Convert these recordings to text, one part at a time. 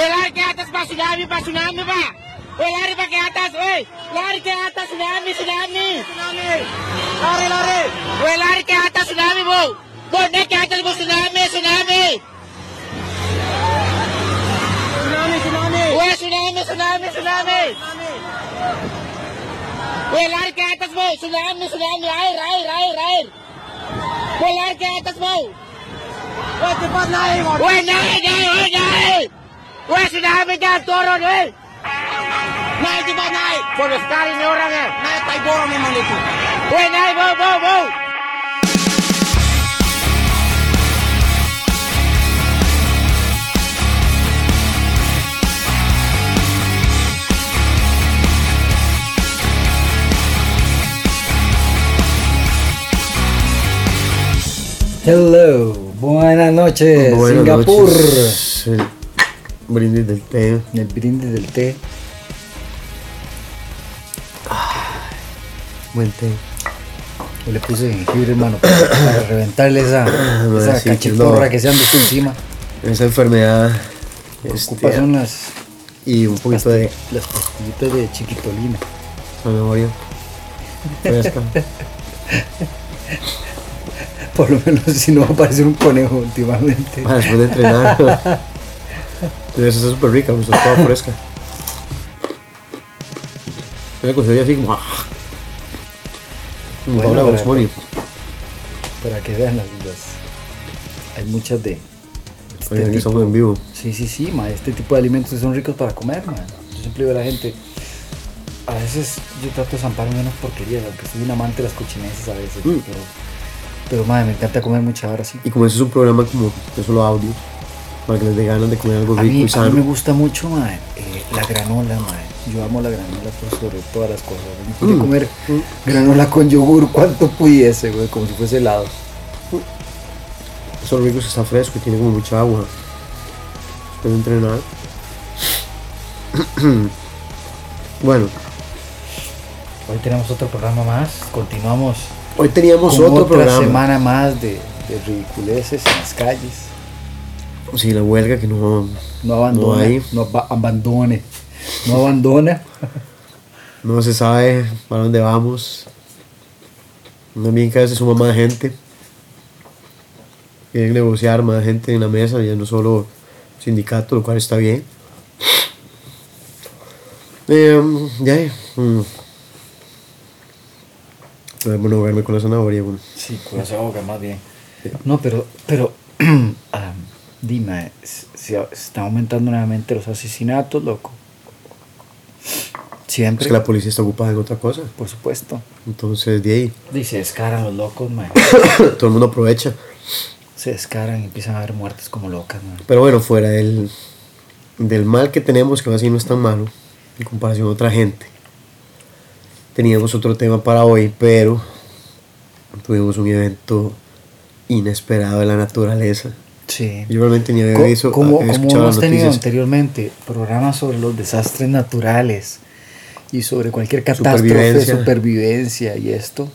Olhar que atas para tsunami, para tsunami, pá. Olhar para que atas, oi. Olhar que atas, tsunami, tsunami. Lari, lari. Olhar que atas, tsunami, bom. Bom, que atas, bom, tsunami, tsunami. Tsunami, tsunami. Oi, tsunami, tsunami, tsunami. Olhar que atas, bom, tsunami, tsunami. Ai, ai, ai, ai. Olhar que atas, bom. Oi, não, não, não, não. Tai borong memang itu. Weh, naik, bau, bau, bau. Hello, buenas noches, Buenas Singapur. noches. Brindis del té. El brindis del té. Buen té. Yo le puse jengibre, hermano, para, para reventarle esa, No, esa sí, que no. se anda encima. Esa enfermedad. Ocupa Este, son las, y un poquito de las pastillitas de chiquitolina. zanahoria. Fresca. Por lo menos si no va a parecer un conejo últimamente. Para después de entrenar. Entonces esa es súper rica, me está toda fresca. Una cosa así como. ah. Como Bueno, Box Bunny. Para que vean las, las- Hay muchas de... este que tipo. en vivo. Sí, sí, sí, ma, este tipo de alimentos son ricos para comer, ma. Yo siempre digo a la gente, a veces yo trato de zamparme unas porquerías, aunque soy un amante de las cochineces a veces, Mm. pero, pero madre, me encanta comer mucha hora sí. Y como ese es un programa como de solo audio, para que les dé ganas de comer algo rico mí, y a mí sano. me gusta mucho, ma, eh, la granola, ma. Yo amo la granola por sobre todas las cosas. Me podría Mm. comer granola con yogur, cuanto pudiese, güey, como si fuese helado. Eso lo rico está fresco y tiene como mucha agua. Después de entrenar. bueno, Hoy tenemos otro programa más, continuamos hoy teníamos con otro otra programa. semana más de, de ridiculeces en las calles. Sí, la huelga que no, No abandona, hay. no, aba- abandone, no abandona. no se sabe para dónde vamos. También cada vez se suma más gente. Quieren negociar más gente en la mesa, ya no solo sindicato, lo cual está bien. Eh, ya, mm. Pero es bueno verme con la zanahoria, bueno. Sí, con esa boca más bien. No, pero, pero, ah, dime, se, se están aumentando nuevamente los asesinatos, loco. Es Siempre, que la policía está ocupada en otra cosa. por supuesto. Entonces, de ahí, Dice, descaran los locos, man. todo el mundo aprovecha. Se descaran y empiezan a haber muertes como locas, man. Pero bueno, fuera del, del mal que tenemos, que aún así no es tan malo, en comparación a otra gente. Teníamos otro tema para hoy, pero tuvimos un evento inesperado de la naturaleza. Sí. Yo realmente ni había visto, como, había como hemos tenido anteriormente programas sobre los desastres naturales y sobre cualquier catástrofe, Supervivencia. supervivencia y esto,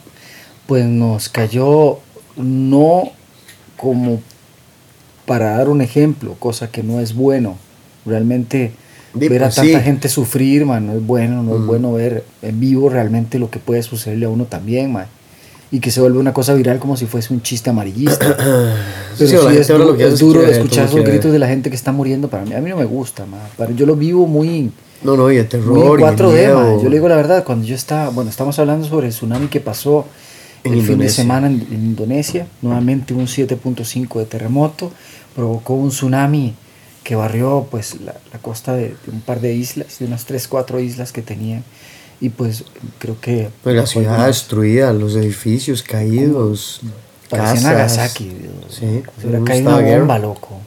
pues nos cayó no como para dar un ejemplo, cosa que no es bueno. Realmente ver a pues, tanta gente sufrir, man, no es bueno, no es Mm. bueno ver en vivo realmente lo que puede sucederle a uno también, man. Y que se vuelve una cosa viral como si fuese un chiste amarillista. Pero Sí, sí, es, ahora du- lo que es duro escuchar esos gritos de la gente que está muriendo. Para mí, a mí no me gusta, ma. Para- yo lo vivo muy, No, no, y el terror. y el 4D, ma. miedo. Yo le digo la verdad, cuando yo estaba, bueno, estamos hablando sobre el tsunami que pasó En el fin de Indonesia. semana en, en Indonesia. Nuevamente un 7.5 de terremoto. Provocó un tsunami que barrió pues la, la costa de, de un par de islas, de unas 3, 4 islas que tenían. Y pues creo que... Pues la ciudad destruida, los edificios caídos, casas. Nagasaki. Dios. Sí, Se hubiera caído una guerra. bomba, loco.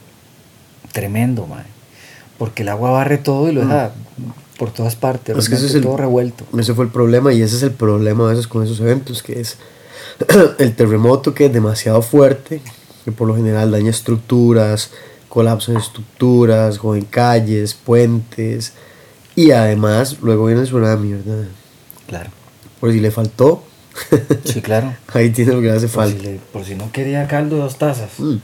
Tremendo, man. Porque el agua barre todo y lo deja por todas partes. Mm. Es que ese es el- todo revuelto. Ese fue el problema y ese es el problema a veces con esos eventos, que es el terremoto que es demasiado fuerte, que por lo general daña estructuras, colapsa en estructuras, o en calles, puentes, y además luego viene el tsunami, ¿verdad? Claro. Por si le faltó, Sí, claro. ahí tiene lo que le hace Por si, falta. le- por si no quería caldo, dos tazas. Mm.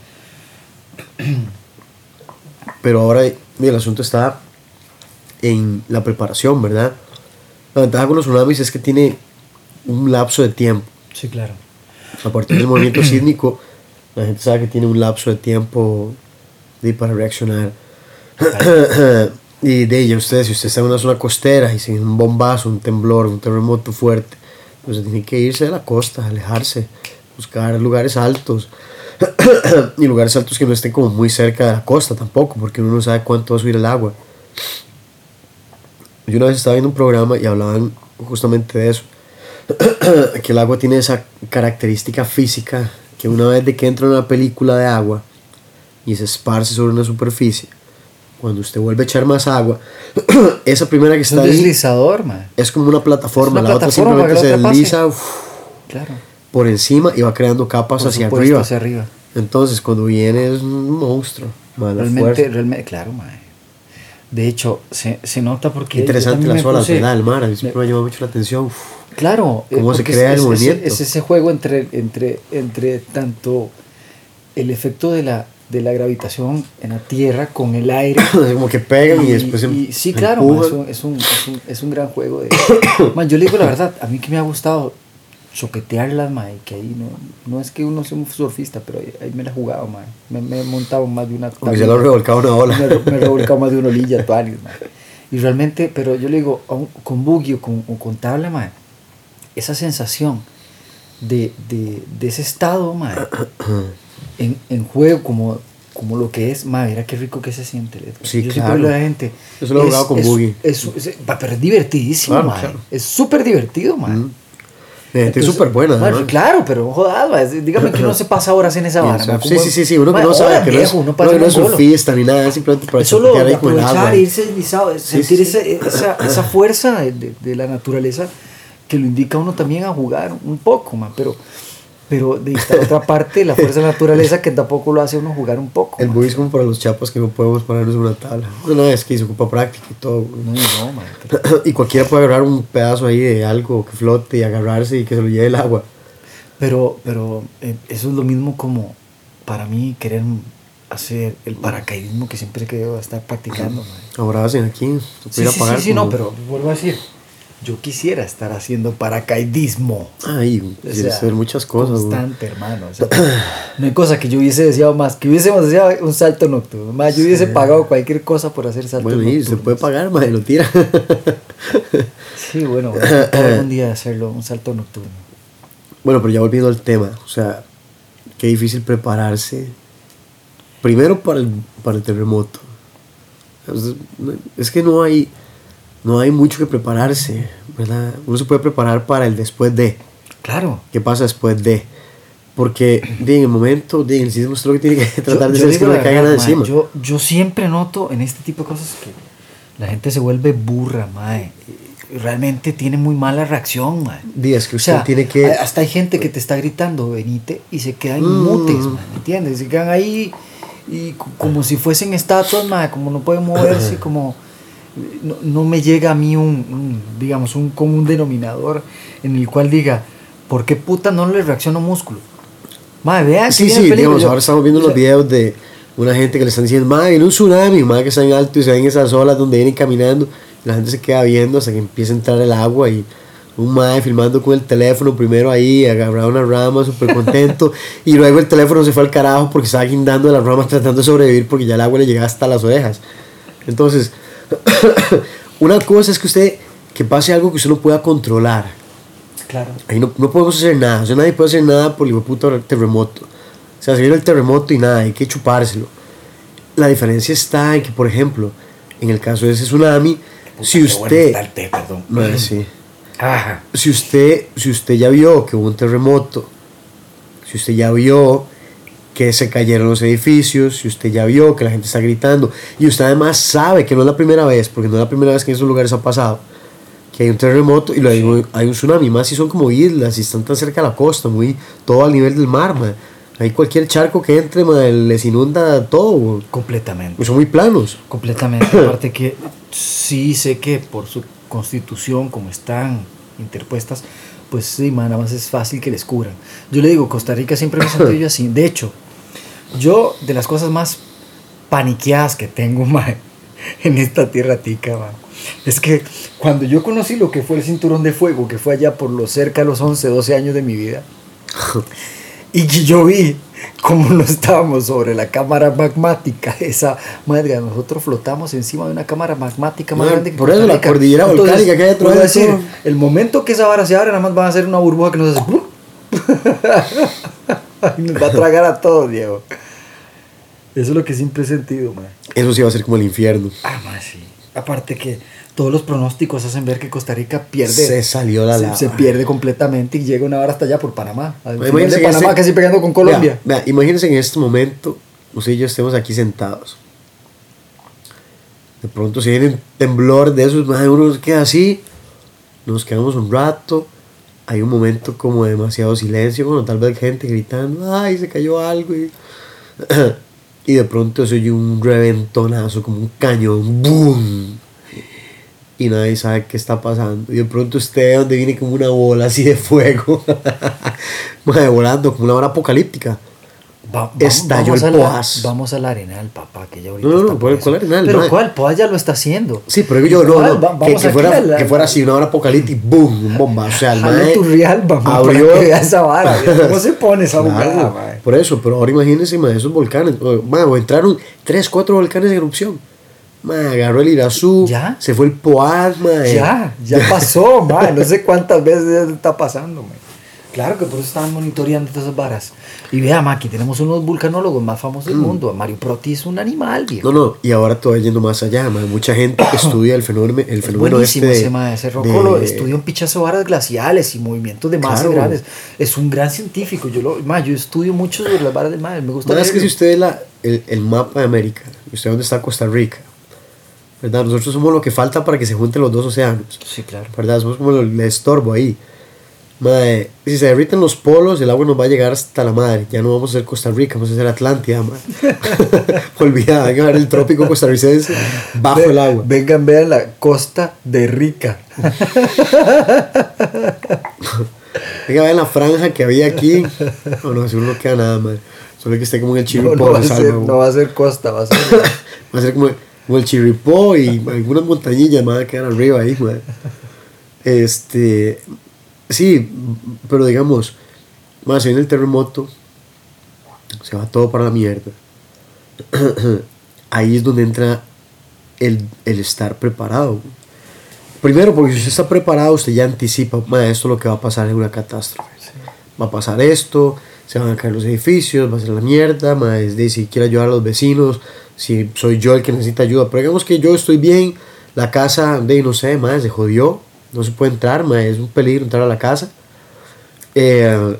Pero ahora el asunto está en la preparación, ¿verdad? La ventaja con los tsunamis es que tiene un lapso de tiempo. Sí, claro. A partir del movimiento sísmico, la gente sabe que tiene un lapso de tiempo de, para reaccionar. y de ella, usted, si usted está en una zona costera y sin un bombazo, un temblor, un terremoto fuerte, pues tiene que irse de la costa, alejarse, buscar lugares altos. y lugares altos que no estén como muy cerca de la costa tampoco, porque uno no sabe cuánto va a subir el agua. Yo una vez estaba viendo un programa y hablaban justamente de eso, que el agua tiene esa característica física, que una vez de que entra una película de agua y se esparce sobre una superficie, cuando usted vuelve a echar más agua, esa primera que Es está un ahí deslizador, man. es como una plataforma, Es una la otra plataforma simplemente para se otra desliza uf, Claro. por encima y va creando capas Por hacia arriba. hacia arriba. Entonces, cuando viene es un monstruo. man, Realmente, realmente, claro, man. De hecho, se, se nota porque. Interesante las me olas, puse- ¿verdad? El mar, a mí me- siempre me ha llamado mucho la atención. Uf, Claro, eh, ¿Cómo se crea es, el es- movimiento? Es, ese juego entre, entre, entre tanto el efecto de la, de la gravitación en la Tierra con el aire. como que pegan y, después se y- sí, claro, man, es, un, es, un, es, un, es un gran juego. De, man, yo le digo la verdad, a mí que me ha gustado choquetearlas, man, y que ahí no, no es que uno sea un surfista, pero ahí, ahí me la he jugado, man. Me, me he montado más de una Como se lo ha revolcado una ola. me, me he revolcado más de una olilla, tuanis, man. Y realmente, pero yo le digo, con buggy o con, o con tabla, man, esa sensación de, de, de ese estado, man, en, en juego como, como lo que es, man, mira qué rico que se siente. Sí, yo claro. siempre a la gente. Eso lo he jugado con es, buggy. Es, es- va, pero es divertidísimo, Claro, man. claro. Es súper divertido, man. Mm. Gente es súper buena, ¿no? Claro, pero jodas, es- dígame que uno se pasa horas en esa Sí, vara. o sea, sí, sí, sí, sí, uno que no sabe que no es, viejo, no, que no en es bolo. surfista ni nada, simplemente para Es solo ahí aprovechar, agua. irse deslizado, sentir sí, ese- esa, esa fuerza de, de- de la naturaleza que lo indica a uno también a jugar un poco, man, pero, pero de esta otra parte, la fuerza de la naturaleza que tampoco lo hace uno jugar un poco. El man. es como para los chapos que no podemos pararnos en una tabla. No, es que se ocupa práctica y todo. No, no, man, Y cualquiera puede agarrar un pedazo ahí de algo que flote y agarrarse y que se lo lleve el agua. pero, pero, eh, eso es lo mismo como para mí querer hacer el paracaidismo que siempre he querido estar practicando. man. Ahora hacen aquí, se Sí, puede sí, pagar. sí, sí, no, pero vuelvo a decir, yo quisiera estar haciendo paracaidismo. Ay, O sea, hacer muchas cosas. güey. Constante, hermano. o sea, no hay cosa que yo hubiese deseado más. Que hubiésemos deseado un salto nocturno. Más, yo hubiese pagado cualquier cosa por hacer saltos Bueno, y nocturnos. se puede pagar, madre, lo tira. Sí, bueno, algún día hacerlo, un salto nocturno. bueno, pero ya volviendo al tema, o sea, qué difícil prepararse. Primero para el, para el terremoto. Es que no hay, no hay mucho que prepararse, ¿verdad? Uno se puede preparar para el después de. Claro. ¿Qué pasa después de? Porque di, en el momento, di, el sismo lo que tiene que tratar de Yo- yo hacer es que le caigan mae, encima. Yo, yo siempre noto en este tipo de cosas que la gente se vuelve burra, mae. Realmente tiene muy mala reacción, mae. Di, es que O usted sea, tiene que... hasta hay gente que te está gritando, venite, y se quedan Mm. mutes, man, ¿entiendes? Se quedan ahí y co- como si fuesen estatuas, man, como no pueden moverse, como no, no me llega a mí un, un, digamos, un común denominador en el cual diga, ¿por qué puta no le reacciono músculo? Madre, vean Sí, sí, digamos, ahora estamos viendo o los videos de una gente que le están diciendo, madre, viene un tsunami, madre, que está en alto y se ven esas olas donde vienen caminando. Y la gente se queda viendo hasta que empieza a entrar el agua y un madre filmando con el teléfono primero ahí, agarrado una rama, súper contento. y luego el teléfono se fue al carajo porque estaba guindando de las ramas tratando de sobrevivir porque ya el agua le llegaba hasta las orejas. Entonces, una cosa es que usted, que pase algo que usted no pueda controlar. Claro. Ahí no, no podemos hacer nada. O sea, nadie puede hacer nada por el puto terremoto. O sea, se viene el terremoto y nada, hay que chupárselo. La diferencia está en que, por ejemplo, en el caso de ese tsunami, si bueno usted. el té, perdón. Sí. Ajá. Si usted, si usted ya vio que hubo un terremoto, si usted ya vio que se cayeron los edificios, si usted ya vio que la gente está gritando, y usted además sabe que no es la primera vez, porque no es la primera vez que en esos lugares ha pasado, que hay un terremoto y luego hay un tsunami, más si son como islas y están tan cerca de la costa, muy todo al nivel del mar, man. Ahí cualquier charco que entre, man, les inunda todo, Completamente. pues son muy planos. Completamente. Aparte que sí sé que por su constitución, como están interpuestas, pues sí, man, nada más es fácil que les cubran. Yo le digo, Costa Rica siempre me sentido yo así. De hecho, yo de las cosas más paniqueadas que tengo, mae, en esta tierra tica, man. Es que cuando yo conocí lo que fue el cinturón de fuego, que fue allá por los cerca de los 11, 12 años de mi vida, y que yo vi cómo no estábamos sobre la cámara magmática, esa madre, nosotros flotamos encima de una cámara magmática más Man, grande que por eso la cordillera volcánica que hay puedo de decir, todo. el momento que esa vara se abre, nada más van a hacer una burbuja que nos hace nos va a tragar a todos, Diego. Eso es lo que siempre he sentido, man. Eso sí va a ser como el infierno. Ah, más sí. Aparte que todos los pronósticos hacen ver que Costa Rica pierde. Se salió la lava. se pierde completamente y llega una hora hasta allá por Panamá. Al final Imagínense de Panamá este- casi pegando con Colombia. Vea, vea, imagínense en este momento, usted y yo estemos aquí sentados. De pronto se viene un temblor de esos, mae, uno queda así, nos quedamos un rato, hay un momento como de demasiado silencio, bueno, tal vez gente gritando, ay, se cayó algo. Y, y de pronto se oye un reventonazo, como un cañón, ¡boom! Y nadie sabe qué está pasando. Y de pronto usted ve donde viene como una bola así de fuego, volando, como una hora apocalíptica. Va- Estalló vamos el a la- Poas. Vamos al Arenal, papá, que ya ahorita No, no, no, ¿cuál- cuál Arenal, Pero? ¿cuál? Poas ya lo está haciendo. Sí, pero yo no, no, va- que, que fuera, a la- que fuera así, una hora apocalíptica, boom, un bomba. O sea, el mae tu real, vamos, abrió- para que esa vara. ¿Cómo se pone esa Claro, mae? por eso, pero ahora imagínense, mae, esos volcanes. mae, o entraron 3, 4 volcanes en erupción. Mae, agarró el Irazú, ¿Ya? se fue el Poás, mae. Ya, ya pasó, mae. No sé cuántas veces está pasando, mae. Claro que por eso estaban monitoreando todas esas varas. Y vea, ma, aquí tenemos unos vulcanólogos más famosos del mundo. Mario Proti es un animal, viejo. Mm. No, no, y ahora todo yendo más allá, mae. Mucha gente estudia el fenómeno, el Es fenómeno buenísimo este. ese, mae. Ese de- estudia un pichazo de varas glaciales y movimientos de masas Claro. grandes. Es un gran científico. Yo, lo, ma, yo estudio mucho sobre las varas del mar. Me gusta es que si usted ve la, el, el mapa de América, usted dónde está Costa Rica, ¿verdad? Nosotros somos lo que falta para que se junten los dos océanos. Sí, claro. ¿verdad? Somos como el estorbo ahí. Madre, si se derriten los polos, el agua nos va a llegar hasta la madre. Ya no vamos a ser Costa Rica, vamos a ser Atlántida, madre. Olvidada, venga a ver el trópico costarricense bajo el agua. Vengan, vean la costa de Rica. Venga a ver la franja que había aquí. No, no, seguro no queda nada, madre. Solo que esté como en el No, chirripó no va a de ser, Salva, no va a ser costa, va a ser. Va a ser como, como el chirripó y algunas montañillas más a quedar arriba ahí, madre. Este. Sí, pero digamos, más viene el terremoto, se va todo para la mierda. Ahí es donde entra el, el estar preparado. Primero, porque si usted está preparado, usted ya anticipa, "Ma, esto es lo que va a pasar en una catástrofe. Va a pasar esto, se van a caer los edificios, va a ser la mierda, ma, es de si quiero ayudar a los vecinos, si soy yo el que necesita ayuda. Pero digamos que yo estoy bien, la casa, de no sé, ma, se jodió, no se puede entrar, ma, es un peligro entrar a la casa. Eh,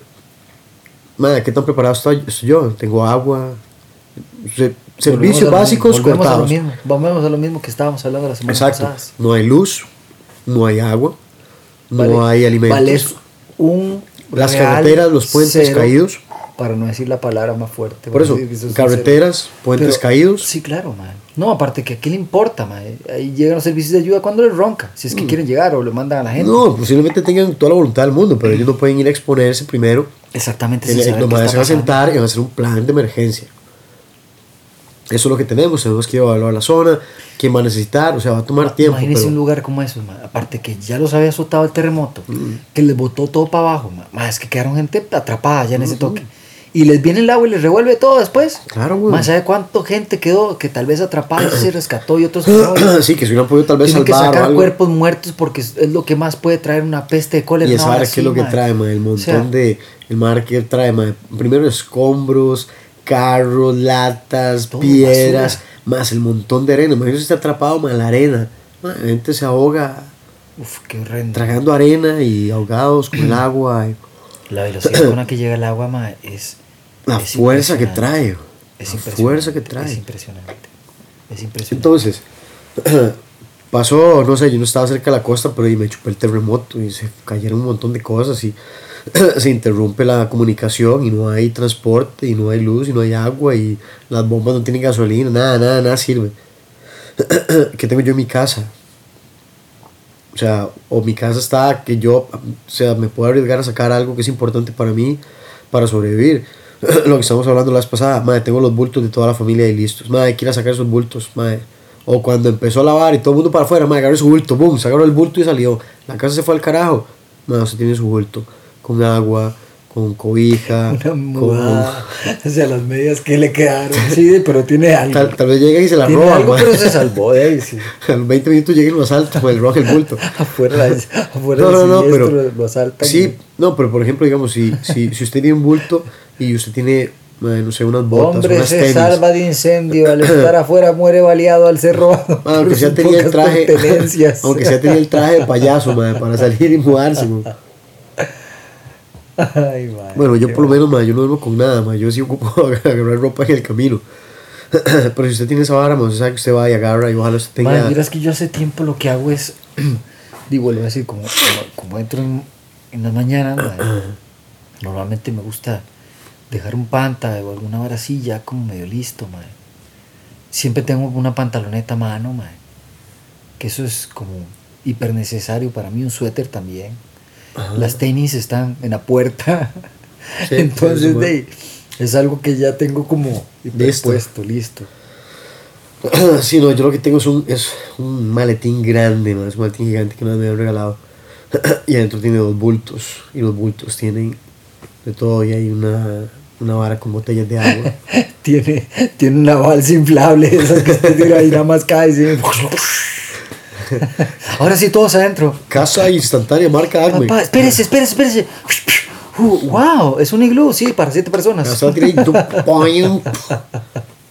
ma, ¿qué tan preparado estoy, estoy yo? Tengo agua, se- servicios básicos mismo, volvemos a lo cortados. mismo, volvemos a lo mismo que estábamos hablando la semana Exacto. pasada. No hay luz, no hay agua, no Vale- hay alimentos. Vale un Las real carreteras, los puentes cero, caídos. Para no decir la palabra más fuerte. Por eso, carreteras, puentes Pero- caídos. Sí, claro, man. No, aparte que a qué le importa, man. Ahí llegan los servicios de ayuda cuando les ronca. Si es que quieren llegar o le mandan a la gente. Mm. No, posiblemente tengan toda la voluntad del mundo, pero ellos no pueden ir a exponerse primero. Exactamente. El- nomás qué se va a sentar y van a hacer un plan de emergencia. Eso es lo que tenemos. Tenemos que evaluar la zona, quién va a necesitar, o sea, va a tomar tiempo. Imagínense pero- un lugar como eso, man. aparte que ya los había azotado el terremoto, Mm. que les botó todo para abajo, man. Man, es que quedaron gente atrapada ya en ese toque. Y les viene el agua y les revuelve todo después. Claro, güey. Más ¿sabe cuánto gente quedó que tal vez atrapada se rescató y otros que no? sí, que si hubieran podido tal vez Tienen que salvar o sacar algo. cuerpos muertos porque es lo que más puede traer una peste de cólera. Y vara qué es lo que trae, man, el montón O sea, de. El mar que trae, man. Primero escombros, carros, latas, piedras, basura. más el montón de arena. Imagínate si está atrapado, man, la arena. Man, la gente se ahoga Uf, qué horrendo. tragando arena y ahogados con el agua. La velocidad con la que llega el agua, ma, es. La es fuerza que trae. Es la impresionante. fuerza que trae. Es impresionante. Es impresionante. Entonces, pasó, no sé, yo no estaba cerca de la costa, pero y me chupé el terremoto y se cayeron un montón de cosas y se interrumpe la comunicación y no hay transporte y no hay luz y no hay agua y las bombas no tienen gasolina, nada, nada, nada sirve. ¿Qué tengo yo en mi casa? O sea, o mi casa está que yo, o sea, me puedo arriesgar a sacar algo que es importante para mí, para sobrevivir. Lo que estamos hablando la vez pasada, madre, tengo los bultos de toda la familia ahí listos. Madre, quiera sacar esos bultos, madre. O cuando empezó a lavar y todo el mundo para afuera, mae, agarró su bulto, boom, se agarró el bulto y salió. La casa se fue al carajo. Mae, usted tiene su bulto. Con agua, con cobija, Una con... O sea, las medias que le quedaron. Sí, pero tiene algo. Tal, tal vez llega y se la roba, algo, pero se salvó de ahí. Sí. A los 20 minutos llega y lo asalta, mae, le roba el bulto. Afuera, afuera No, no, no, pero. lo asaltan. Sí, no, pero por ejemplo, digamos, si, si, si usted tiene un bulto y usted tiene, mae, no sé, unas botas, Hombre unas se tenis. salva de incendio, al estar afuera muere baleado al ser robado. Aunque sea tenía el traje, aunque sea tenía el traje de payaso, para salir y mudarse. Ay, Bueno, yo por lo menos, yo no duermo con nada, mae, yo sí ocupo agarrar ropa en el camino. Pero si usted tiene esa vara, usted sabe que usted va y agarra y ojalá usted tenga... Madre, miras que yo hace tiempo lo que hago es, digo, vuelvo a decir, como, como, como entro en, en las mañanas, madre, normalmente me gusta dejar un panta o alguna vara así ya como medio listo, madre. Siempre tengo una pantaloneta a mano, madre, que eso es como hiper necesario para mí, un suéter también. Las tenis están en la puerta, Sí, entonces de es algo que ya tengo como Listo. puesto, listo. sí, no, yo lo que tengo es un, es un maletín grande, mae, es un maletín gigante que me han regalado. y adentro tiene dos bultos, y los bultos tienen de todo, y hay una, una vara con botellas de agua. Tiene, tiene una balsa inflable, esas que usted tira y nada más cae. así. Ahora sí, todos adentro. Casa instantánea, marca Acme. Papá, espérese, espérese, espérese. Uh, wow, es un iglú, sí, para siete personas. Ya se va a tirar y tú, ¡poing!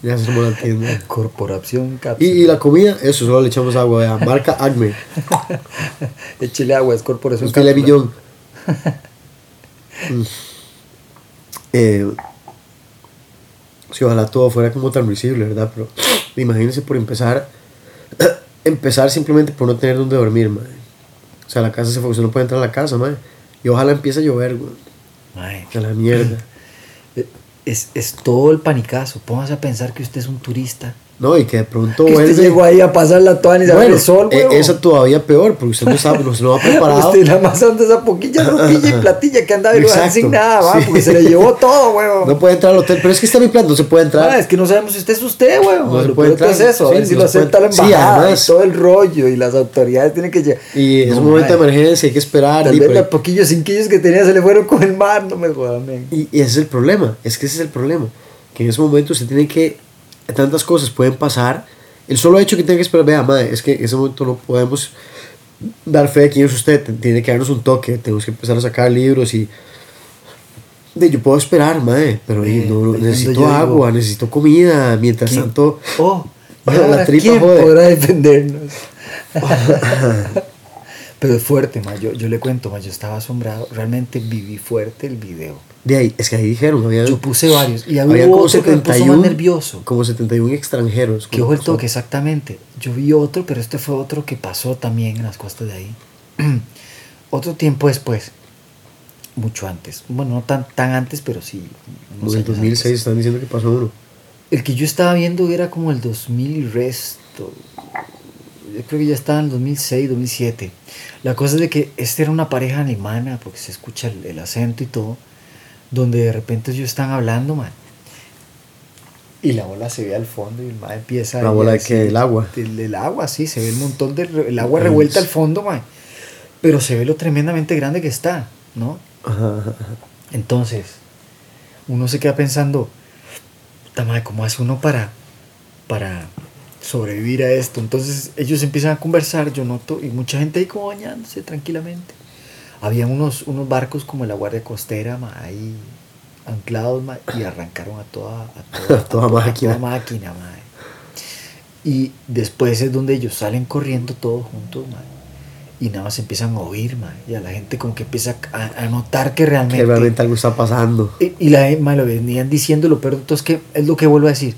Ya se la tienda. Corporación Y, Cápsula. y la comida, eso, solo le echamos agua, vea, marca Acme. Échele agua, es Corporación Usted le. Mm. Eh, si ojalá todo fuera como tan visible, ¿verdad? Pero imagínense por empezar, empezar simplemente por no tener donde dormir, madre. O sea, la casa se fue, usted no puede entrar a la casa, madre. Y ojalá empiece a llover, güey. Ay, A la mierda. Es, es todo el panicazo. Póngase a pensar que usted es un turista. No, y que de pronto Que usted vuelve. llegó ahí a pasar la toalla y Bueno, el sol, e- huevón. esa todavía peor, porque usted no sabe, no se lo ha preparado. Usted nada más anda esa poquilla ropilla y platilla que andaba y Exacto, sin nada, va, sí. porque se le llevó todo, huevón. No puede entrar al hotel, pero es que está mi plan, no se puede entrar. Ah, es que no sabemos si usted es usted, weón. No se puede entrar. es eso, a ver si no lo se acepta la puede- sí, embajada además- y todo el rollo y las autoridades tienen que llegar. Y es No, un momento de emergencia, hay que esperar. Tal y, vez pues- los poquillos cinquillos que tenía se le fueron con el mar, no me jodan, y- y ese es el problema, es que ese es el problema. Que en ese momento usted tiene que. Tantas cosas pueden pasar. El solo hecho que tenga que esperar, vea, madre, es que en ese momento no podemos dar fe de quién es usted. Tiene que darnos un toque, tenemos que empezar a sacar libros y. De, yo puedo esperar, madre, pero Eh, no, necesito digo- agua, necesito comida. Mientras ¿Quién? tanto. Oh, ¿y La tripa ¿quién podrá defendernos? Pero es fuerte, ma. Yo, yo le cuento, ma. Yo estaba asombrado. Realmente viví fuerte el video. De ahí, es que ahí dijeron, había, Yo puse varios. Y había como otro que me puso 71, más nervioso. como 71 extranjeros. Que ojo el toque, exactamente. Yo vi otro, pero este fue otro que pasó también en las costas de ahí. otro tiempo después. Mucho antes. Bueno, no tan, tan antes, pero sí. Como en el años 2006 antes. están diciendo que pasó uno. El que yo estaba viendo era como el 2000 y resto. Yo creo que ya estaba en el 2006, 2007. La cosa es de que esta era una pareja alemana, porque se escucha el, el acento y todo, donde de repente ellos están hablando, man. Y la bola se ve al fondo y el man empieza ¿La bola a de qué? ¿El agua? Del agua, sí, se ve el montón del el agua revuelta al fondo, man. Pero se ve lo tremendamente grande que está, ¿no? Entonces, uno se queda pensando, "Puta madre, ¿cómo hace uno para, para sobrevivir a esto? Entonces ellos empiezan a conversar, yo noto, y mucha gente ahí como bañándose tranquilamente. Había unos, unos barcos como la Guardia Costera, ma, ahí anclados, ma, y arrancaron a toda, a toda, A toda máquina. toda máquina, ma. Y después es donde ellos salen corriendo todos juntos, ma, y nada más empiezan a oír, ma, y a la gente como que empieza a, a notar que realmente... Que realmente algo está pasando. Y, y la ma, lo venían diciendo, lo peor de todo es que es lo que vuelvo a decir.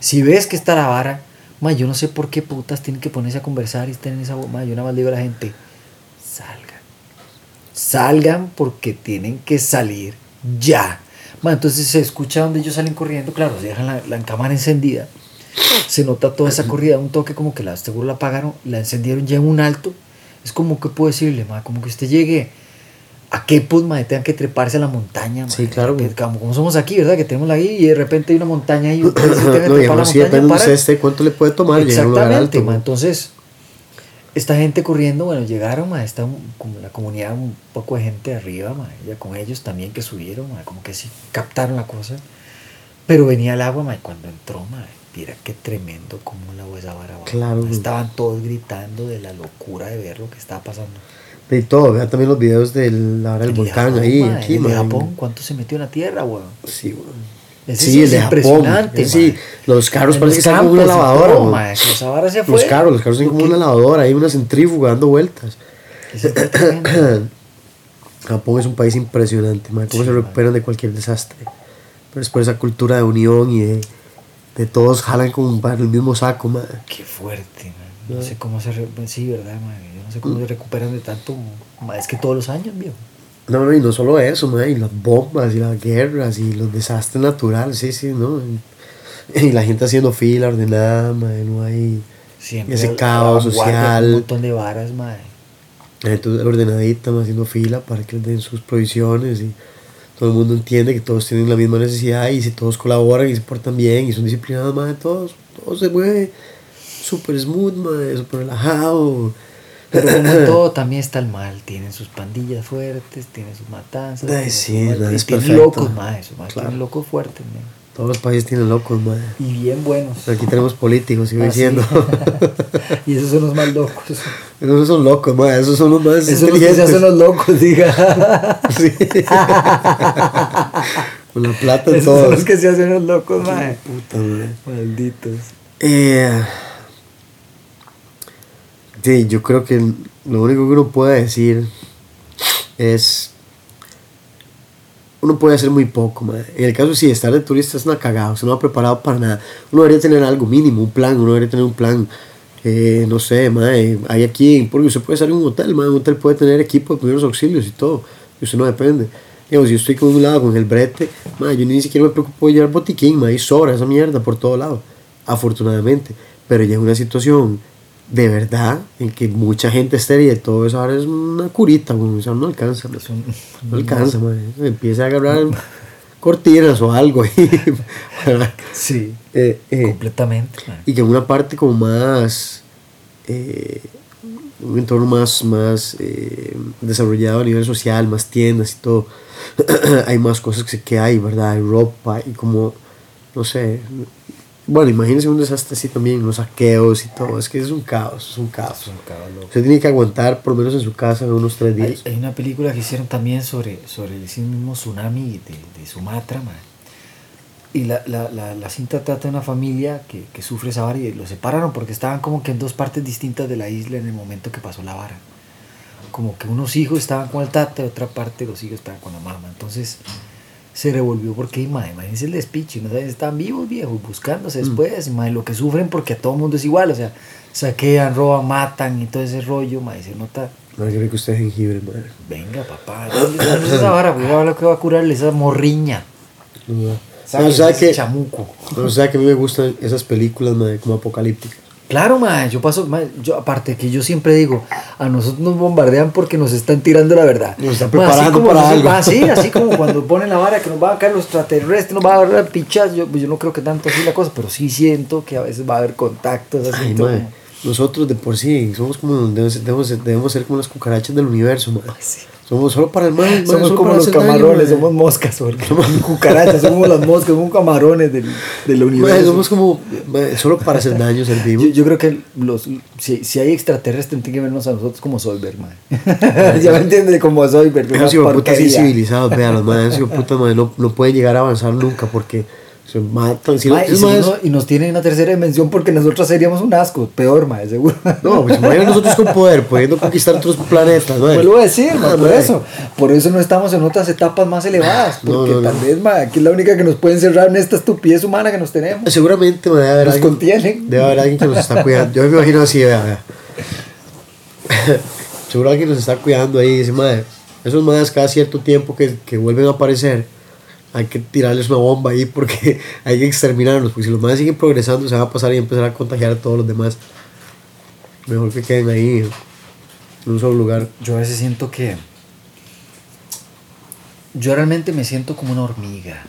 Si ves que está la vara, yo no sé por qué putas tienen que ponerse a conversar y estén en esa ma, yo nada más digo a la gente, salgan. Salgan porque tienen que salir ya. Entonces se escucha donde ellos salen corriendo, claro, dejan la, la cámara encendida. Se nota toda esa corrida, un toque como que la seguro la apagaron, la encendieron ya en un alto. Es como que puedo decirle, como que usted llegue a qué pues, mae, tengan que treparse a la montaña, mae. Sí, claro, como, como somos aquí, ¿verdad? Que tenemos ahí y de repente hay una montaña ahí. y se que no, trepar además la sí montaña para- usted cuánto le puede tomar Exactamente, alto. Entonces, esta gente corriendo, bueno, llegaron, ma, como la comunidad, un poco de gente arriba, ma, ya con ellos también que subieron, ma, como que sí captaron la cosa. Pero venía el agua, ma, y cuando entró, ma, mira qué tremendo como la esa vara. ma. Claro. Estaban todos gritando de la locura de ver lo que estaba pasando. De todo, vea también los videos del, la hora del El de volcán Japón, ahí, ma, aquí, el de. Japón, ¿cuánto se metió en la tierra, weón? Sí, weón. Ese Sí, el es de Japón. impresionante, Sí, ma. los carros En parece que los están como una lavadora, todo, esa se Los fue. carros, los carros son como una lavadora, hay una centrífuga dando vueltas. Japón es un país impresionante, man, cómo Sí, se man. recuperan de cualquier desastre. Pero es por esa cultura de unión y de, de todos jalan como para el mismo saco, man. Qué fuerte, man. No sé cómo se... re- Sí, ¿verdad, man? Yo no sé cómo se recuperan de tanto... Es que todos los años, viejo. No, no, y no solo eso, man, y las bombas y las guerras y los desastres naturales, sí, sí, ¿no? Y, la gente haciendo fila ordenada, man, no hay Siempre ese caos social. Un montón de varas, man. la gente ordenadita, man, haciendo fila para que les den sus provisiones y todo el mundo entiende que todos tienen la misma necesidad y si todos colaboran y se portan bien y son disciplinados, man, todos, todo se mueve súper smooth, man, súper relajado. Pero como en todo también está el mal. Tienen sus pandillas fuertes, tienen sus matanzas. Ay, tienen sí, sus tienen perfecto. locos, man. Esos man Claro. tienen locos fuertes, man. Todos los países tienen locos, man. Y bien buenos. Aquí tenemos políticos, sigo Ah, sí. diciendo. y esos son los más locos. Esos son locos, man, esos son los más Esos son los que se inteligentes. hacen los locos, diga. Sí. Con la plata y Esos son los que se hacen los locos, man. Puta, man. Malditos. Eh, sí, yo creo que lo único que uno puede decir es. Uno puede hacer muy poco, man. En el caso sí, estar de turista es una cagada, usted no va preparado para nada. Uno debería tener algo mínimo, un plan, uno debería tener un plan. eh, no sé, mae, hay aquí, porque usted puede estar en un hotel, mae, un hotel puede tener equipo de primeros auxilios y todo, y usted no depende. Digamos, si yo estoy con un lado con el brete, mae, yo ni siquiera me preocupo de llevar botiquín, mae, y sobra esa mierda por todo lado, afortunadamente. Pero ya en una situación de verdad en que mucha gente estéril y todo eso ahora es una curita, o sea, no alcanza, mae. Es un- no alcanza, empieza a agarrar cortinas o algo Sí. eh, eh, Completamente, man. y que en una parte como más eh, un entorno más más eh, desarrollado a nivel social más tiendas y todo hay más cosas que, que hay verdad hay ropa y como no sé bueno imagínense un desastre así también los saqueos y todo es que es un caos es un caos Es un caos loco. usted tiene que aguantar por lo menos en su casa unos tres Hay, días hay una película que hicieron también sobre, sobre ese mismo tsunami de, de Sumatra, man. Y la, la, la, la cinta trata de una familia que, que sufre esa vara y los separaron porque estaban como que en dos partes distintas de la isla en el momento que pasó la vara. Como que unos hijos estaban con el tata y otra parte los hijos estaban con la mamá. Entonces se revolvió porque, madre, imagínense el despiche, no están vivos, viejos, buscándose después, madre, lo que sufren porque a todo mundo es igual, o sea, saquean, roban, matan y todo ese rollo, madre, se nota. No yo creo que usted es jengibre madre Venga, papá, esa vara, voy a ver lo que va a curarle esa morriña. no, o sea que chamuco. o sea que a mí me gustan esas películas madre, como apocalípticas Claro, ma, yo paso, ma, yo aparte que yo siempre digo, a nosotros nos bombardean porque nos están tirando la verdad. Nos están Ma, así preparando como para algo. así como cuando ponen la vara que nos van a caer los extraterrestres, nos va a agarrar pichas, yo, pues yo no creo que tanto así la cosa, pero sí siento que a veces va a haber contactos así. Ay, todo. mae, nosotros de por sí somos como debemos, debemos, ser- debemos ser como las cucarachas del universo, mae. sí. Somos solo para el mal, Somos como los daño, camarones, somos moscas, porque cucarachas, somos las moscas, somos camarones del, del universo. somos como solo para hacer daño servimos. Yo, yo creo que los, si, si hay extraterrestres, tienen que vernos a nosotros como Solver, man. ya me entiendes, como Solver. Esos putas civilizados, vean, los madres, esos putas mae, no, no pueden llegar a avanzar nunca porque se matan. Si Mae, y, si uno- y nos tienen en una tercera dimensión porque nosotros seríamos un asco, peor, mae, seguro. no, pues nosotros con poder, pudiendo conquistar otros planetas, mae. Vuelvo a decir, Ah, por mae. eso. Por eso no estamos en otras etapas más elevadas. No, Porque no, no. tal vez, mae, aquí es la única que nos puede encerrar en esta estupidez humana que nos tenemos. Seguramente mae, debe haber Nos alguien- contienen. Debe haber alguien que nos está cuidando. Yo me imagino así, vea, vea. Seguro alguien nos está cuidando ahí dice, madre, esos madres cada cierto tiempo que, que vuelven a aparecer, hay que tirarles una bomba ahí porque hay que exterminarlos. Porque si los madres siguen progresando, se van a pasar y empezar a contagiar a todos los demás. Mejor que queden ahí en un solo lugar. Yo a veces siento que yo realmente me siento como una hormiga.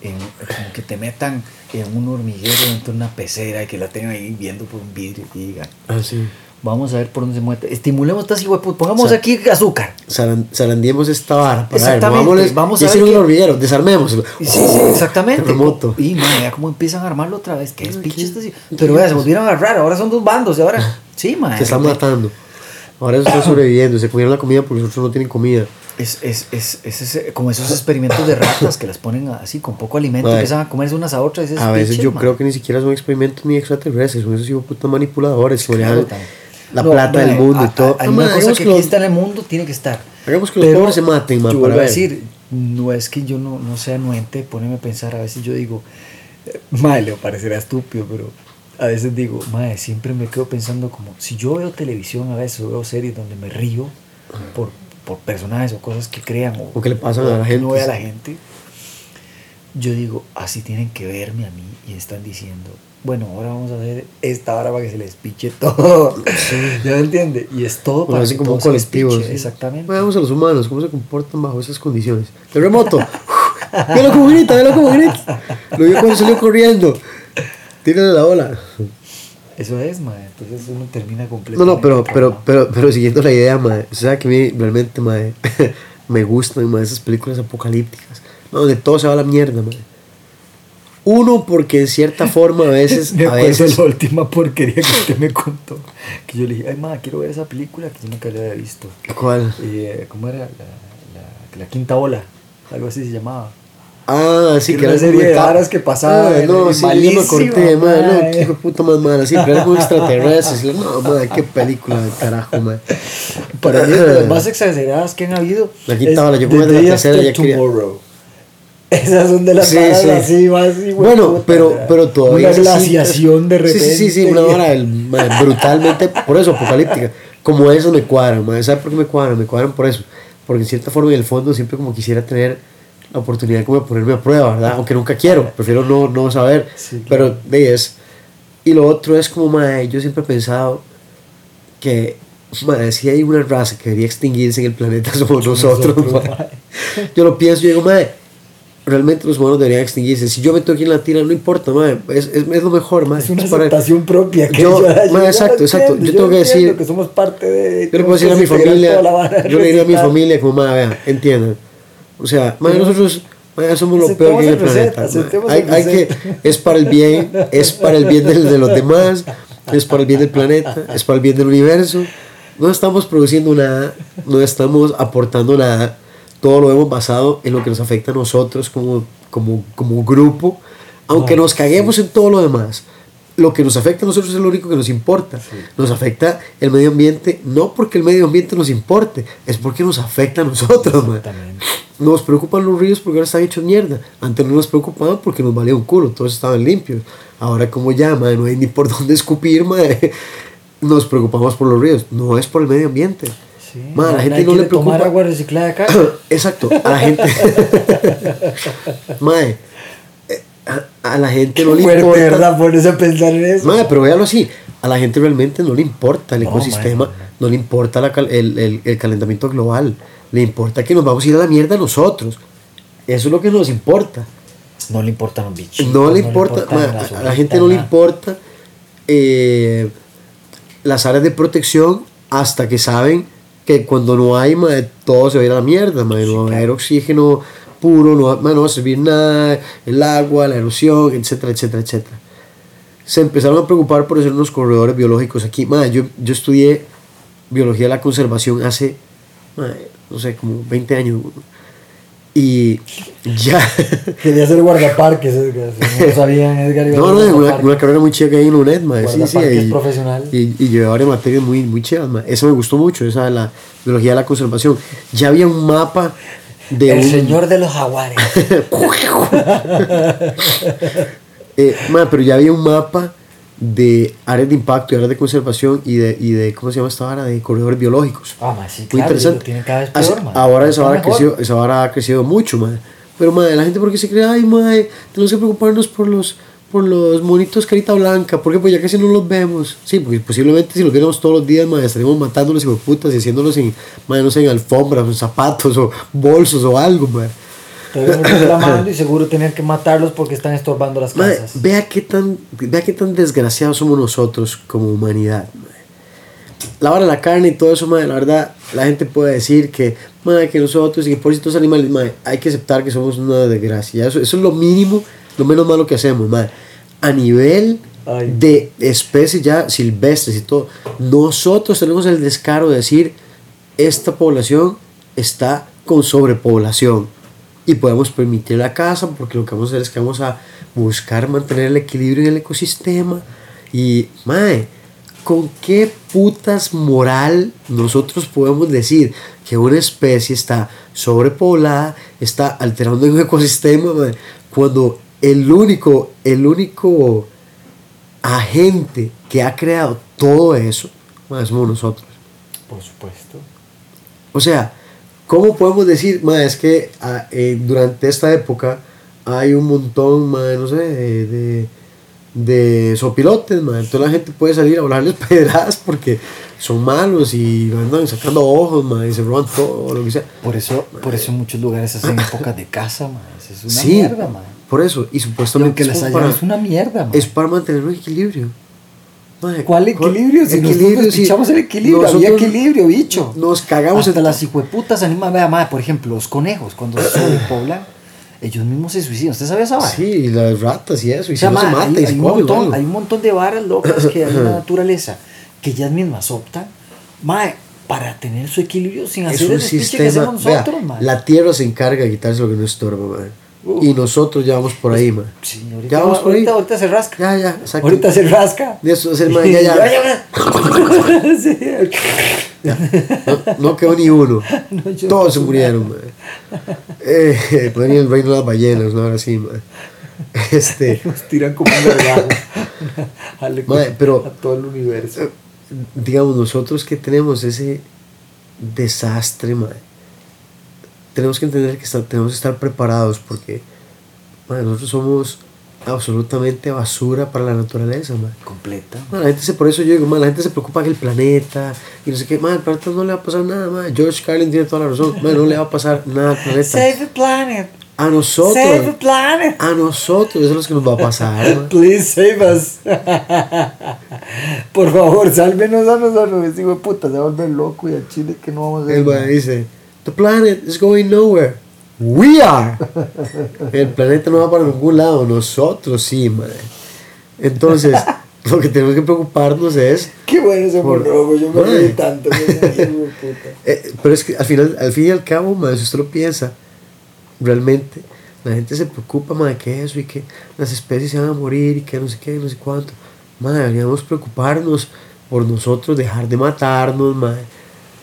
En, como que te metan en un hormiguero dentro de una pecera y que la tengan ahí viendo por un vidrio y digan, Ah, sí. Vamos a ver por dónde se mueve. Estimulemos estas hijueputas, pongamos aquí azúcar. Zarandiemos esta vara. Para Exactamente, vamos a ver un qué- hormiguero, desarmémoslo. Y Sí, sí, exactamente. Terremoto. Y madre, ya cómo empiezan a armarlo otra vez. ¿Qué es Ay, pinche ¿qué- este? Pero vea, se volvieron a agarrar. Ahora son dos bandos. Y ahora. Sí, madre. Se están matando. Ahora ellos están sobreviviendo. Se comieron la comida porque los otros no tienen comida. Es, es, es, es ese- como esos experimentos de ratas que las ponen así con poco alimento, Madre. empiezan a comerse unas a otras. A veces yo creo que ni siquiera son experimentos ni extraterrestres. Son esos hijos de puta manipuladores. que Claro. La No, plata del mundo y a- todo. a- Hay No, una madre, cosa que que aquí está en el mundo, tiene que estar. Hagamos que los Pero pobres se maten, man, Yo para vuelvo a ver. decir, no es que yo no, no sea anuente, poneme a pensar. A veces yo digo, eh, madre, le parecerá estúpido, pero a veces digo, madre, siempre me quedo pensando como, si yo veo televisión a veces, o veo series donde me río por, por personajes o cosas que crean o, O que le pasan o a la que gente, no ve a la gente, yo digo, así tienen que verme a mí y están diciendo, bueno, ahora vamos a hacer esta hora para que se les piche todo. ¿Ya me entiende? Y es todo Bueno, para que como un todo se les colectivo. piche, sí. Exactamente. Veamos a los humanos, cómo se comportan bajo esas condiciones. Terremoto. Velo como grita, velo como grita. Lo vio cuando salió corriendo. Tírale la ola. Eso es, mae. Entonces uno termina No, completamente. no, pero, pero, traumado. pero, pero siguiendo la idea, mae. O sea, que a mí realmente, mae, me gustan, mae, esas películas apocalípticas. No, donde todo se va a la mierda, mae. Uno, porque en cierta forma a veces, Me a veces, la última porquería que usted me contó. Que yo le dije, ay, ma, quiero ver esa película que yo nunca la había visto. ¿cuál? Eh, ¿Cómo era? La, la, la quinta ola. Algo así se llamaba. Ah, sí, Era que una era serie como de varas que pasaban, Ah, no, sí, yo me corté, madre, no, qué hijo de puta más mala, sí, pero era como extraterrestres. No, madre, qué película de carajo, madre. Para mí las más exageradas que han habido. La quinta ola, yo de la tercera ya quería- Tomorrow. Esas son de las Sí, sí. así más de Bueno, puta, pero, pero todavía. Una glaciación de repente. Sí, sí, sí, sí, una hora del- madre, brutalmente, por eso, apocalíptica. Como eso me cuadran. ¿Sabes por qué me cuadran? Me cuadran por eso. Porque en cierta forma, en el fondo, siempre como quisiera tener la oportunidad como de ponerme a prueba, ¿verdad? Aunque nunca quiero, prefiero no, no saber. Sí, claro. Pero de es. Y lo otro es como, madre, yo siempre he pensado que, madre, si hay una raza que debería extinguirse en el planeta somos nosotros, nosotros. Yo lo pienso y digo, madre, realmente los humanos deberían extinguirse. Si yo me toqué en la tira, no importa, madre, es, es, es lo mejor, madre. Es una Es para- aceptación propia. Que Yo- yo, ma, ya exacto, lo exacto. entiendo, Yo tengo que decir- que somos parte de. Yo le puedo decir a mi familia, yo le diría a mi familia como, madre, vean, entiendan. O sea, madre, nosotros madre, somos lo peor que hay en el planeta. madre. Hay, hay que, es para el bien, es para el bien del- de los demás, es para el bien del planeta, es para el bien del universo. No estamos produciendo nada, no estamos aportando nada. Todo lo hemos basado en lo que nos afecta a nosotros como, como, como grupo. Aunque No, nos caguemos en todo lo demás, lo que nos afecta a nosotros es lo único que nos importa. Nos afecta el medio ambiente, no porque el medio ambiente nos importe, es porque nos afecta a nosotros, man. Nos preocupan los ríos porque ahora están hechos mierda. Antes no nos preocupaban porque nos valía un culo, todos estaban limpios. Ahora como ya, man, no hay ni por dónde escupir, man, nos preocupamos por los ríos. No es por el medio ambiente. Sí, Man, a la gente no le preocupa. tomar agua reciclada acá. Exacto, a la gente. Mae, eh, a, a la gente no le importa. ¿verdad? Ponerse a pensar en eso. Mae, pero véalo así. A la gente realmente no le importa el No, ecosistema, mae, no, no. no le importa la el, el- el calentamiento global. Le importa que nos vamos a ir a la mierda nosotros. Eso es lo que nos importa. No le importan los bichos. No le importa, mae, a, a la gente no le importa eh, las áreas de protección hasta que saben que cuando no hay, mae, todo se va a ir a la mierda, mae, no va a haber oxígeno puro, no no va a servir nada, el agua, la erosión, etcétera, etcétera, etcétera. Se empezaron a preocupar por hacer unos corredores biológicos aquí. Mae, yo, yo estudié biología de la conservación hace, no sé, como 20 años. Y ya... Quería ser guardaparques, Edgar. Si no sabían, Edgar iba a No, no, una, carrera muy chica que hay en UNED, mae. Sí, sí, y, profesional. y, y llevé varias materias muy, muy. Eso me gustó mucho, esa de la biología de la conservación. Ya había un mapa de El un... señor de los jaguares. Eh, mae, pero ya había un mapa de áreas de impacto y áreas de conservación y de, y de ¿cómo se llama esta vara? De corredores biológicos. Ah, ma, sí, Muy claro, interesante. tienen cada vez Hace- peor, ahora esa vara, crecido, esa vara ha crecido mucho, madre. Pero, madre, la gente porque se cree, ay, madre, tenemos que preocuparnos por los, por los monitos carita blanca, porque pues ya casi no los vemos. Sí, porque posiblemente si los viéramos todos los días, madre, estaríamos matándolos y putas y haciéndolos en, madre, no sé, en alfombras, en zapatos o bolsos o algo, madre. Reclamando y seguro tener que matarlos porque están estorbando las Mae, casas. vea qué tan vea qué tan desgraciados somos nosotros como humanidad. mae. La hora de la carne y todo eso, mae, la verdad, la gente puede decir que, mae, que nosotros y que por estos animales, mae, hay que aceptar que somos una desgracia. Eso, eso es lo mínimo, lo menos malo que hacemos, mae. A nivel Ay. de especies ya silvestres y todo, nosotros tenemos el descaro de decir, esta población está con sobrepoblación y podemos permitir la caza porque lo que vamos a hacer es que vamos a buscar mantener el equilibrio en el ecosistema. Y mae con qué putas moral nosotros podemos decir que una especie está sobrepoblada está alterando un ecosistema mae, cuando el único el único agente que ha creado todo eso mae, somos nosotros. Por supuesto. o sea, ¿cómo podemos decir, ma, es que ah, eh, durante esta época hay un montón, ma, no sé, de, de, de sopilotes, ma, entonces la gente puede salir a volarles pedradas porque son malos y andan sacando ojos, ma, y se roban todo, lo que sea. Por eso, por eso en muchos lugares hacen épocas de caza, man. Eso es una sí, mierda, por eso, y supuestamente las es, hayan, para, es una mierda, man. es para mantener un equilibrio. Ma, ¿Cuál equilibrio? Si nosotros si pichamos el equilibrio, había nosotros equilibrio, bicho. Nos cagamos Hasta en las hijueputas animan, vea, madre, por ejemplo, los conejos, cuando se sobrepoblan, ellos mismos se suicidan. ¿Usted sabía esa vara? Sí, y las ratas y eso, y O sea, si no se ma, mata hay, y se hay un montón, hay un montón de varas locas que hay en la naturaleza que ellas mismas optan, mae, para tener su equilibrio sin es hacer un el despiche que sistema. hacemos vea, nosotros, mae. la tierra se encarga de quitarse lo que no estorba, man. Uf. Y nosotros ya vamos por ahí, man. Sí, ahorita, Ya vamos por ahí. ahorita, se rasca. Ya, ya, exacto. Ahorita se rasca. De eso es el man, ya, ya. Sí. No, no quedó ni uno. No, Todos no se murieron, man. Eh, venía el reino de las ballenas, ¿no? Ahora sí, man. Este. Nos tiran como un pero- a todo el universo. digamos, nosotros que tenemos ese desastre, mae, tenemos que entender que está- tenemos que estar preparados porque mae, nosotros somos absolutamente basura para la naturaleza, mae. Completa. Mae, la gente se, por eso yo digo, mae, la gente se preocupa que el planeta y no sé qué, mae, al planeta no le va a pasar nada, mae. George Carlin tiene toda la razón, mae, no le va a pasar nada al planeta. Save the planet. A nosotros, Save the planet. a nosotros, eso es lo que nos va a pasar, mae. Please save us. Por favor, sálvenos a nosotros. Ese hijo de puta se va a volver loco y al chile que no vamos a El hacer. man nada. dice, the planet is going nowhere. We are. El planeta no va para ningún lado, nosotros sí, man. Entonces, lo que tenemos que preocuparnos es, Qué bueno ese Por- monólogo. Yo me reí tanto. eh, pero es que al final, al fin y al cabo, man, si usted lo piensa, realmente la gente se preocupa, man, de que eso y que las especies se van a morir y que no sé qué, no sé cuánto. Man, deberíamos preocuparnos por nosotros, dejar de matarnos, man,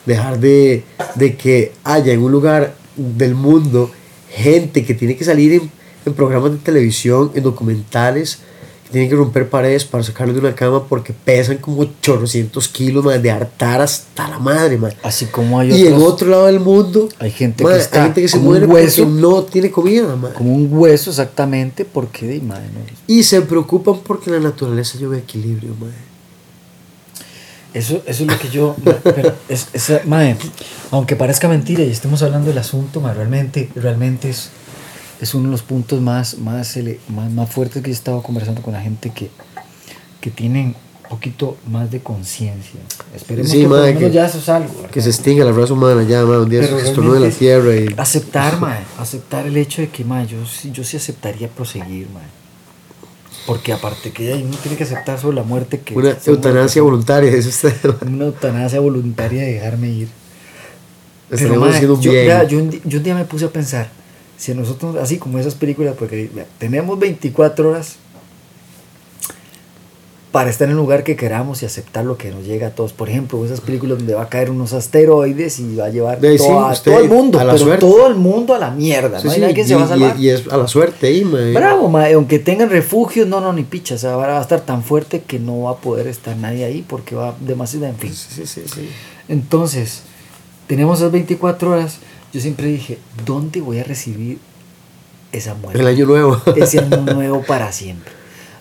dejar de, de que haya en un lugar del mundo gente que tiene que salir en, en programas de televisión, en documentales, que tienen que romper paredes para sacarlos de una cama porque pesan como 800 kilos man, de hartar hasta la madre, man. Así como hay Y en otro lado del mundo, Hay gente man, que está hay gente que se muere hueso. porque no tiene comida. Como un hueso exactamente, porque de madre, no. Y se preocupan porque la naturaleza lleva equilibrio, man. Eso, eso es lo que yo. pero es, es- mae, aunque parezca mentira y estemos hablando del asunto, mae, realmente, realmente es, es uno de los puntos más, más, más, más fuertes que he estado conversando con la gente que, que tienen un poquito más de conciencia. Esperemos Sí, que mae, que- ya eso es algo. ¿verdad? Que se extinga la raza humana ya, man. Un día estornude la tierra y... Aceptar, mae, aceptar el hecho de que, mae, yo, sí- yo sí aceptaría proseguir, mae. Porque aparte que uno tiene que aceptar sobre la muerte que... Una eutanasia voluntaria, eso usted. Una eutanasia voluntaria de dejarme ir. Pero, un yo, bien. vea, yo, un yo un día me puse a pensar, si nosotros, así como esas películas, porque vea, tenemos 24 horas para estar en el lugar que queramos y aceptar lo que nos llega a todos. Por ejemplo, esas películas donde va a caer unos asteroides y va a llevar todo, sí, a, usted todo el mundo, a la pero suerte. todo el mundo a la mierda. Sí, no sí, y, se va a y- salvar. y es a la suerte ahí, man. Bravo, aunque tengan refugios, no, no, ni picha, o sea, va a estar tan fuerte que no va a poder estar nadie ahí porque va demasiado, en fin. Sí, sí, sí, sí. Entonces, tenemos esas 24 horas. Yo siempre dije, ¿dónde voy a recibir esa muerte? El año nuevo. Ese año nuevo para siempre.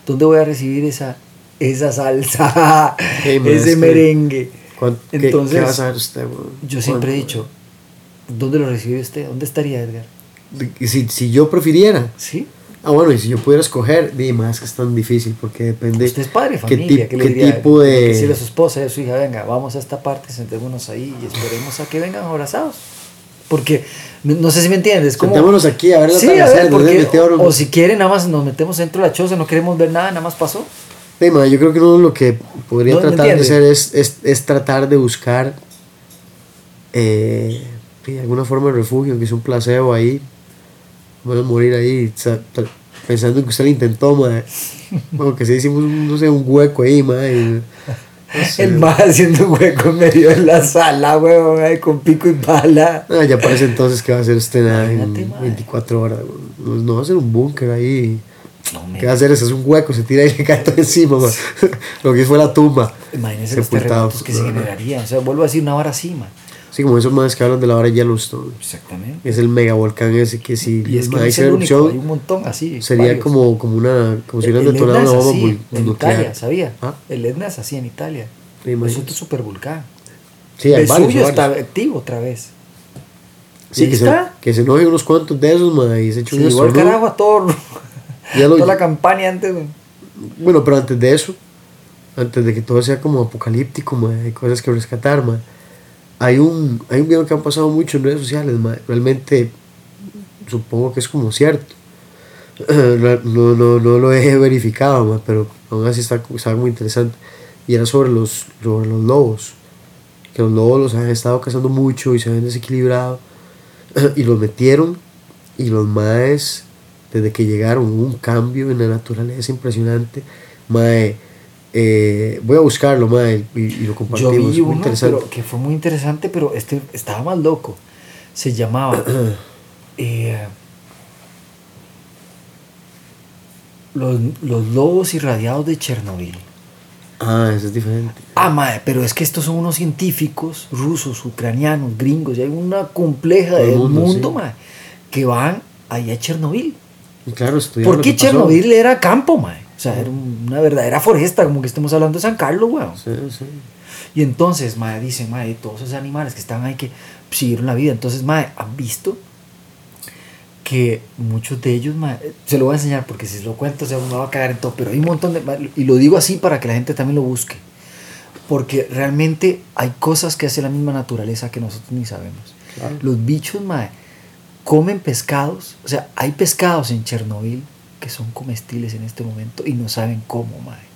¿Dónde voy a recibir esa, esa salsa, Hey, ese merengue? ¿Cuán- qué- Entonces, ¿Qué, va a saber usted? Yo siempre he dicho, ¿dónde lo recibe usted? ¿Dónde estaría Edgar? si, si yo prefiriera. Sí. Ah, bueno, y si yo pudiera escoger, dime, más que es tan difícil porque depende. Usted es padre qué familia. ¿Qué, le qué diría? tipo de- Decirle a su esposa y a su hija, venga, vamos a esta parte, sentémonos ahí y esperemos a que vengan abrazados. Porque, no, sé si me entiendes, como... Sentémonos aquí a ver el Sí, a ver, porque- meteoro. o si quieren, nada más nos metemos dentro de la choza, no queremos ver nada, nada más pasó. Sí, ma, yo creo que uno lo que podría No, ¿me tratar de hacer es, es, es tratar de buscar eh, alguna forma de refugio, que es un placebo ahí. Van a morir ahí pensando en que usted lo intentó, ma. Bueno, que se hicimos, un- no sé, un hueco ahí, ma. y- no sé. El más haciendo hueco en medio de la sala, ahí con pico y pala. Ah, ya parece entonces que va a ser usted nada en ma. 24 horas. No, no va a ser un búnker ahí. No, ¿Qué va a hacer? Es un hueco, se tira y le cae todo encima, ma. Lo que fue la tumba. Imagínense los terremotos que se generarían. O sea, vuelvo a decir una hora así, man. Sí, como esos más que hablan de la hora de Yellowstone. Exactamente. Es el megavolcán ese que si Y es que no es único, erupción, hay un montón así. sería varios. como, como una como si hubieran detonado una bomba así, en nuclear. Italia, ¿sabía? ¿Ah? El Etna es así en Italia. Sí, Es otro supervolcán. Sí, hay el varios, varios. está activo otra vez. Sí, ¿Y que se, está? que se enojen unos cuantos de esos, ma, y se Se un estornudo. carajo a todo, Ya lo- toda la campaña antes. güey. Bueno, pero antes de eso, antes de que todo sea como apocalíptico, ma, hay cosas que rescatar, ma. Hay un, hay un video que han pasado mucho en redes sociales, ma. Realmente supongo que es como cierto. No, no, no lo he verificado, ma, pero aún así está, está muy interesante. Y era sobre los, sobre los lobos. Que los lobos los han estado cazando mucho y se habían desequilibrado. Y los metieron. Y los maes, desde que llegaron, hubo un cambio en la naturaleza impresionante. Mae, eh, voy a buscarlo, mae, y, y lo Yo compartimos. vi muy uno interesante. pero que fue muy interesante, pero este estaba más loco. Se llamaba eh, los, los lobos irradiados de Chernobyl. Ah, eso es diferente. Ah, mae, pero es que estos son unos científicos rusos, ucranianos, gringos, y hay una compleja del mundo, mundo, sí. que van allá a Chernobyl. Y claro, estudiaron Porque. Chernobyl era campo, mae. O sea, era un- una verdadera foresta, como que estemos hablando de San Carlos, weón. Sí, sí. Y entonces, mae, dicen, mae, todos esos animales que están ahí que siguieron la vida. Entonces, mae, han visto que muchos de ellos, mae, se lo voy a enseñar porque si se lo cuento se me va a cagar en todo, pero hay un montón de, mae, y lo digo así para que la gente también lo busque. Porque realmente hay cosas que hace la misma naturaleza que nosotros ni sabemos. Claro. Los bichos, mae, comen pescados. O sea, hay pescados en Chernobyl que son comestibles en este momento y no saben cómo, mae.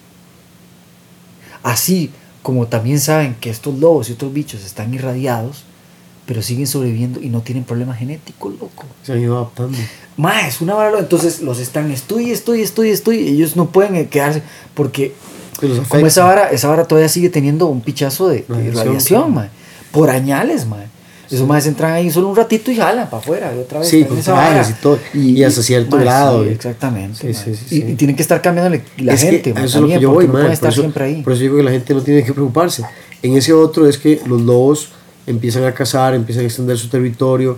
Así como también saben que estos lobos y otros bichos están irradiados, pero siguen sobreviviendo y no tienen problemas genéticos, loco. Se han ido adaptando. Más, es una vara, entonces los están estudia, estudia, estudia, estudia, ellos no pueden eh, quedarse porque como esa vara, esa vara todavía sigue teniendo un pichazo de, de Radiación, mae, por añales, mae. Esos más entran ahí solo un ratito y jalan para afuera y otra vez. Sí, con trajes y todo, y hasta cierto mae, grado, sí, y- exactamente. Sí, y, y tienen que estar cambiándole la Es gente, eso es lo que yo voy, no mae, pueden por estar eso, siempre ahí. por eso digo que la gente no tiene que preocuparse. En ese otro es que los lobos empiezan a cazar, empiezan a extender su territorio,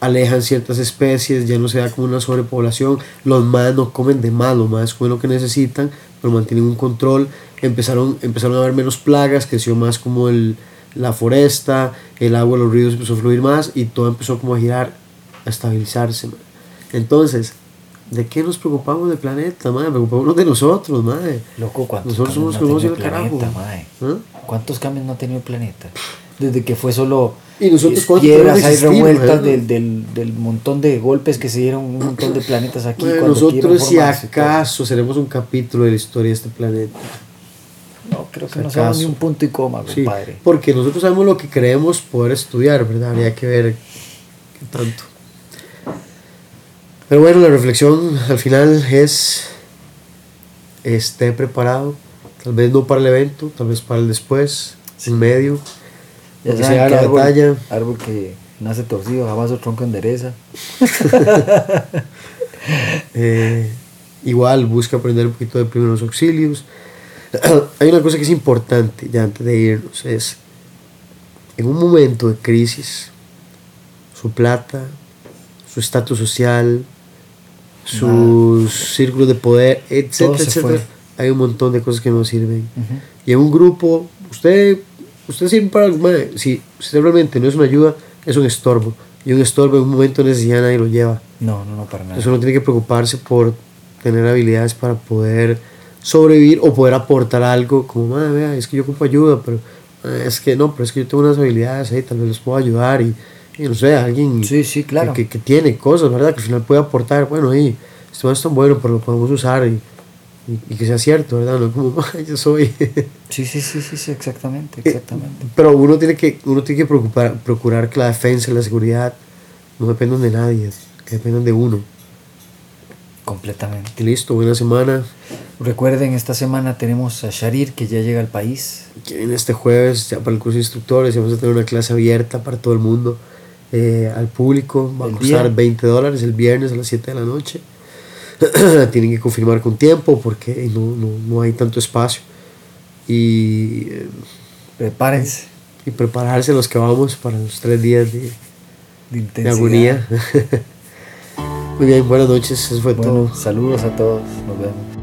alejan ciertas especies, ya no se da como una sobrepoblación, los más no comen de más, los más comen lo que necesitan, pero mantienen un control, empezaron, empezaron a haber menos plagas, creció más como el, la foresta, el agua, los ríos empezó a fluir más y todo empezó como a girar, a estabilizarse. man. Entonces, ¿de qué nos preocupamos del planeta, madre? Preocupémonos de nosotros, madre. Loco, ¿cuántos Nosotros somos no tenido el carajo. planeta, mae? ¿Ah? ¿Cuántos cambios no ha tenido el planeta? Desde que fue solo ¿Y nosotros piedras, hay revueltas del, del, del montón de golpes que se dieron un montón de planetas aquí. Madre, nosotros si acaso seremos un capítulo de la historia de este planeta. Creo que no somos ni un punto y coma, Sí, compadre. porque nosotros sabemos lo que creemos poder estudiar, ¿verdad? Habría que ver qué tanto. Pero bueno, la reflexión al final es, esté preparado, tal vez no para el evento, tal vez para el después, en medio, Ya que sea la árbol, batalla. árbol que nace torcido, jamás su tronco endereza. Eh, igual busca aprender un poquito de primeros auxilios. Hay una cosa que es importante ya antes de irnos, es en un momento de crisis, su plata, su estatus social, sus círculos de poder, etcétera, etcétera, fue. hay un montón de cosas que no sirven. Ujú. Y en un grupo, usted, usted sirve para algo, si usted realmente no es una ayuda, es un estorbo. Y un estorbo en un momento de necesidad nadie lo lleva. No, no, no, para nada. Entonces uno tiene que preocuparse por tener habilidades para poder sobrevivir o poder aportar algo como, madre, vea, es que yo ocupo ayuda, pero "Ah, es que no, pero es que yo tengo unas habilidades ahí, tal vez les puedo ayudar y, y no sé, alguien Sí, sí, claro. que, que tiene cosas, ¿verdad? Que al final puede aportar, bueno, y esto no es tan bueno, pero lo podemos usar y, y, y que sea cierto, ¿verdad? No como, "Ay, yo soy... Sí, sí, sí, sí, sí, exactamente, Eh, exactamente. Pero uno tiene que, uno tiene que preocupar, procurar que la defensa y la seguridad no dependan de nadie, que dependan de uno. Completamente. Listo, buena semana. Recuerden, esta semana tenemos a Sharir que ya llega al país. Que viene este jueves ya para el curso de instructores y vamos a tener una clase abierta para todo el mundo, eh, al público. Va a costar día. 20 dólares el viernes a las 7 de la noche. Tienen que confirmar con tiempo porque no, no, no hay tanto espacio. Y, eh, Prepárense y prepararse los que vamos para los tres días de, de agonía. Muy bien, buenas noches. Eso fue todo. Saludos a todos. Nos vemos.